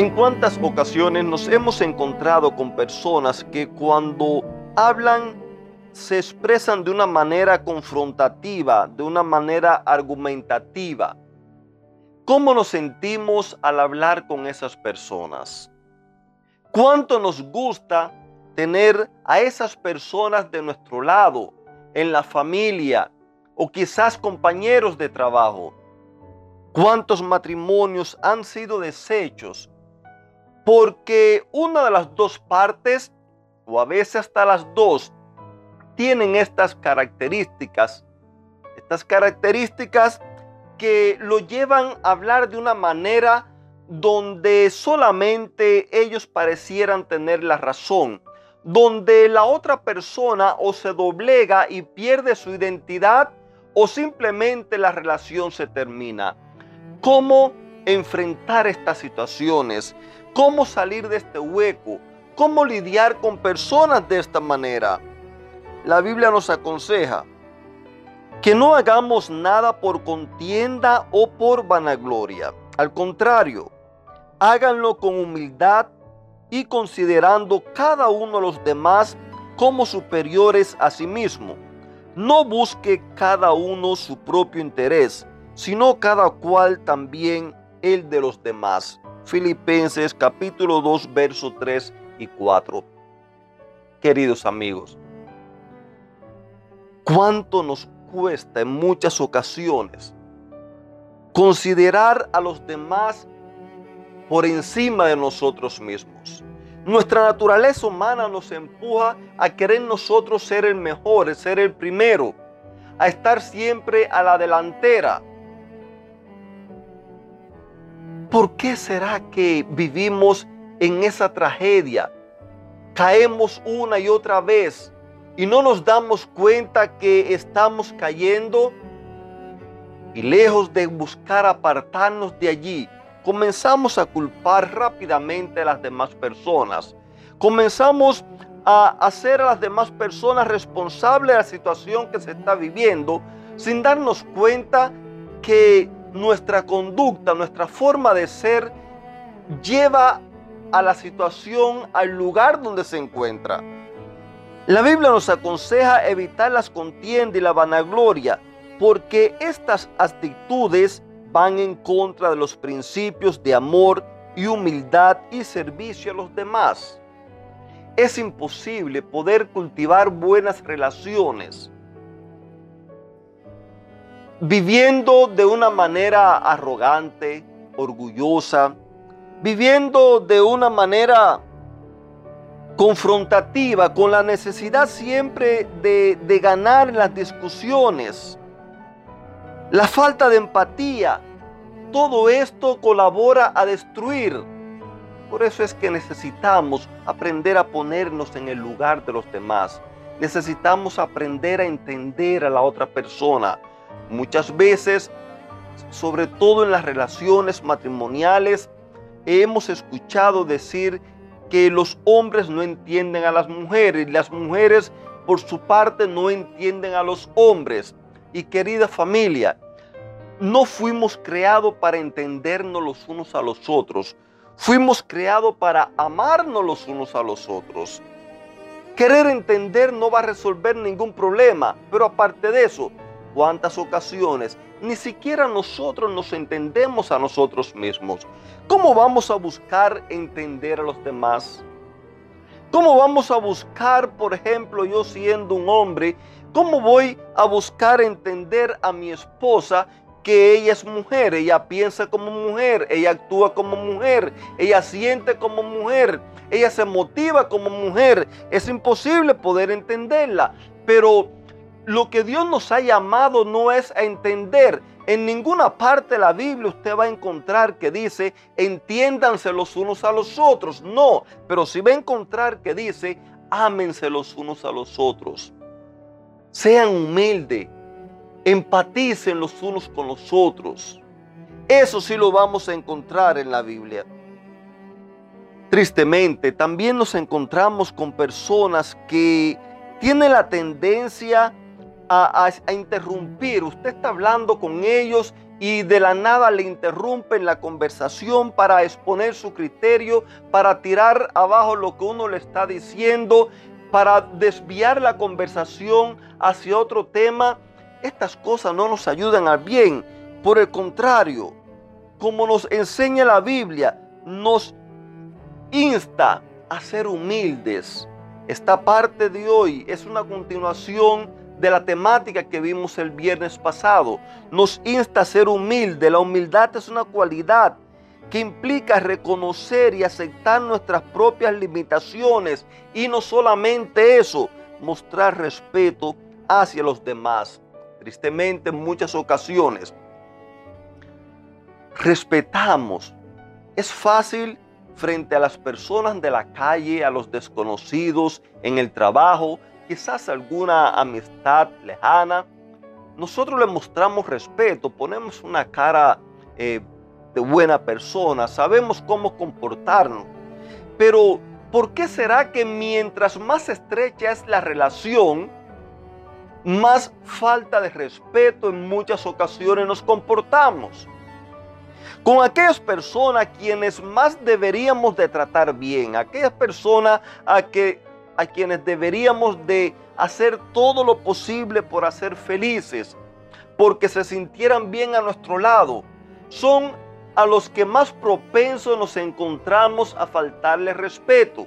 ¿En cuántas ocasiones nos hemos encontrado con personas que cuando hablan se expresan de una manera confrontativa, de una manera argumentativa? ¿Cómo nos sentimos al hablar con esas personas? ¿Cuánto nos gusta tener a esas personas de nuestro lado, en la familia o quizás compañeros de trabajo? ¿Cuántos matrimonios han sido deshechos porque una de las dos partes, o a veces hasta las dos, tienen estas características. Estas características que lo llevan a hablar de una manera donde solamente ellos parecieran tener la razón, donde la otra persona o se doblega y pierde su identidad o simplemente la relación se termina. ¿Cómo enfrentar estas situaciones? Cómo salir de este hueco, cómo lidiar con personas de esta manera. La Biblia nos aconseja que no hagamos nada por contienda o por vanagloria. Al contrario, háganlo con humildad y considerando cada uno de los demás como superiores a sí mismo. No busque cada uno su propio interés, sino cada cual también el de los demás. Filipenses capítulo 2, versos 3 y 4. Queridos amigos, ¿cuánto nos cuesta en muchas ocasiones considerar a los demás por encima de nosotros mismos? Nuestra naturaleza humana nos empuja a querer nosotros ser el mejor, ser el primero, a estar siempre a la delantera ¿Por qué será que vivimos en esa tragedia? Caemos una y otra vez y no nos damos cuenta que estamos cayendo y lejos de buscar apartarnos de allí, comenzamos a culpar rápidamente a las demás personas. Comenzamos a hacer a las demás personas responsables de la situación que se está viviendo sin darnos cuenta que nuestra conducta, nuestra forma de ser, lleva a la situación, al lugar donde se encuentra. La Biblia nos aconseja evitar las contiendas y la vanagloria, porque estas actitudes van en contra de los principios de amor y humildad y servicio a los demás. Es imposible poder cultivar buenas relaciones viviendo de una manera arrogante, orgullosa, viviendo de una manera confrontativa, con la necesidad siempre de, de ganar en las discusiones, la falta de empatía, todo esto colabora a destruir. Por eso es que necesitamos aprender a ponernos en el lugar de los demás. Necesitamos aprender a entender a la otra persona. Muchas veces, sobre todo en las relaciones matrimoniales, hemos escuchado decir que los hombres no entienden a las mujeres y las mujeres por su parte no entienden a los hombres. Y querida familia, no fuimos creados para entendernos los unos a los otros. Fuimos creados para amarnos los unos a los otros. Querer entender no va a resolver ningún problema, pero aparte de eso, cuántas ocasiones ni siquiera nosotros nos entendemos a nosotros mismos. ¿Cómo vamos a buscar entender a los demás? ¿Cómo vamos a buscar, por ejemplo, yo siendo un hombre, cómo voy a buscar entender a mi esposa que ella es mujer, ella piensa como mujer, ella actúa como mujer, ella siente como mujer, ella se motiva como mujer. Es imposible poder entenderla, pero lo que Dios nos ha llamado no es a entender, En ninguna parte de la Biblia usted va a encontrar que dice, entiéndanse los unos a los otros. No, pero sí va a encontrar que dice, ámense los unos a los otros. Sean humildes, empaticen los unos con los otros. Eso sí lo vamos a encontrar en la Biblia. Tristemente, también nos encontramos con personas que tienen la tendencia a, interrumpir. Usted está hablando con ellos y de la nada le interrumpen la conversación para exponer su criterio, para tirar abajo lo que uno le está diciendo, para desviar la conversación hacia otro tema. Estas cosas no nos ayudan al bien. Por el contrario, como nos enseña la Biblia, nos insta a ser humildes. Esta parte de hoy es una continuación de la temática que vimos el viernes pasado. Nos insta a ser humilde. La humildad es una cualidad que implica reconocer y aceptar nuestras propias limitaciones y no solamente eso, mostrar respeto hacia los demás. Tristemente en muchas ocasiones respetamos. Es fácil frente a las personas de la calle, a los desconocidos, en el trabajo, quizás alguna amistad lejana, nosotros le mostramos respeto, ponemos una cara eh, de buena persona, sabemos cómo comportarnos. Pero, ¿por qué será que mientras más estrecha es la relación, más falta de respeto en muchas ocasiones nos comportamos? Con aquellas personas quienes más deberíamos de tratar bien, aquellas personas a que a quienes deberíamos de hacer todo lo posible por hacer felices, porque se sintieran bien a nuestro lado. Son a los que más propensos nos encontramos a faltarle respeto.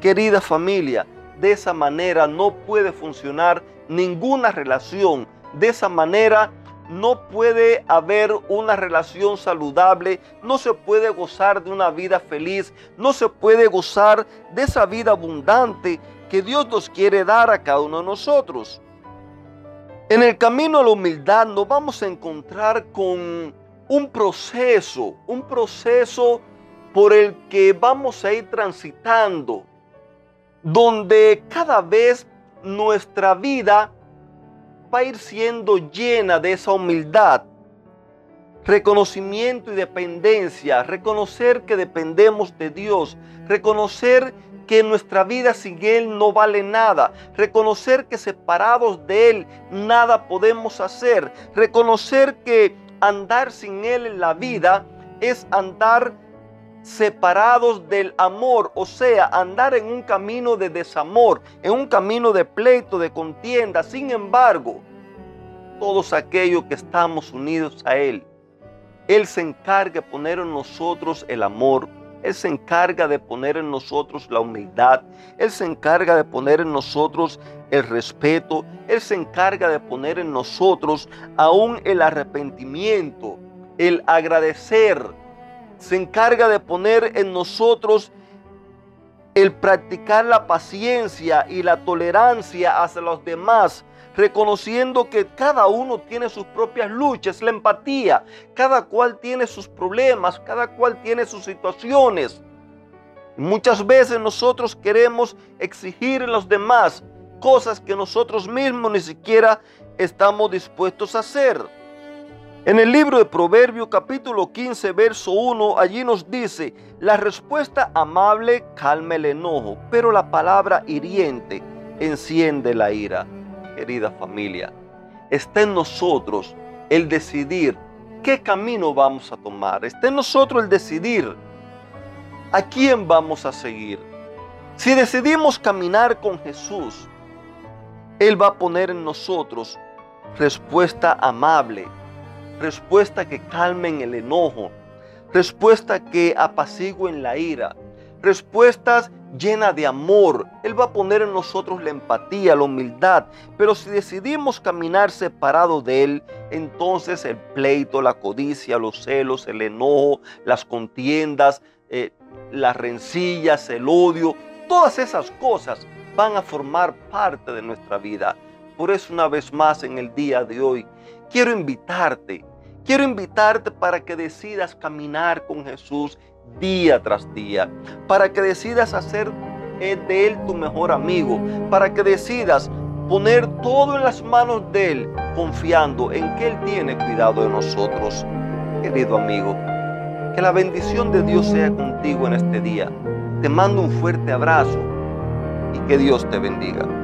Querida familia, de esa manera no puede funcionar ninguna relación. De esa manera no puede haber una relación saludable, no se puede gozar de una vida feliz, no se puede gozar de esa vida abundante que Dios nos quiere dar a cada uno de nosotros. En el camino a la humildad nos vamos a encontrar con un proceso, un proceso por el que vamos a ir transitando, donde cada vez nuestra vida va a ir siendo llena de esa humildad, reconocimiento y dependencia, reconocer que dependemos de Dios, reconocer que nuestra vida sin Él no vale nada, reconocer que separados de Él nada podemos hacer, reconocer que andar sin Él en la vida es andar separados del amor, o sea, andar en un camino de desamor, en un camino de pleito, de contienda. Sin embargo, todos aquellos que estamos unidos a Él, Él se encarga de poner en nosotros el amor, Él se encarga de poner en nosotros la humildad, Él se encarga de poner en nosotros el respeto, Él se encarga de poner en nosotros aún el arrepentimiento, el agradecer, se encarga de poner en nosotros el practicar la paciencia y la tolerancia hacia los demás, reconociendo que cada uno tiene sus propias luchas, la empatía, cada cual tiene sus problemas, cada cual tiene sus situaciones. Muchas veces nosotros queremos exigir en los demás cosas que nosotros mismos ni siquiera estamos dispuestos a hacer. En el libro de Proverbios capítulo 15, verso 1, allí nos dice, la respuesta amable calma el enojo, pero la palabra hiriente enciende la ira. Querida familia, está en nosotros el decidir qué camino vamos a tomar. Está en nosotros el decidir a quién vamos a seguir. Si decidimos caminar con Jesús, Él va a poner en nosotros respuesta amable respuesta que calmen el enojo, respuesta que apaciguen la ira, respuestas llenas de amor. Él va a poner en nosotros la empatía, la humildad. Pero si decidimos caminar separados de Él, entonces el pleito, la codicia, los celos, el enojo, las contiendas, eh, las rencillas, el odio, todas esas cosas van a formar parte de nuestra vida. Por eso una vez más en el día de hoy quiero invitarte, quiero invitarte para que decidas caminar con Jesús día tras día, para que decidas hacer de Él tu mejor amigo, para que decidas poner todo en las manos de Él, confiando en que Él tiene cuidado de nosotros. Querido amigo, que la bendición de Dios sea contigo en este día. Te mando un fuerte abrazo y que Dios te bendiga.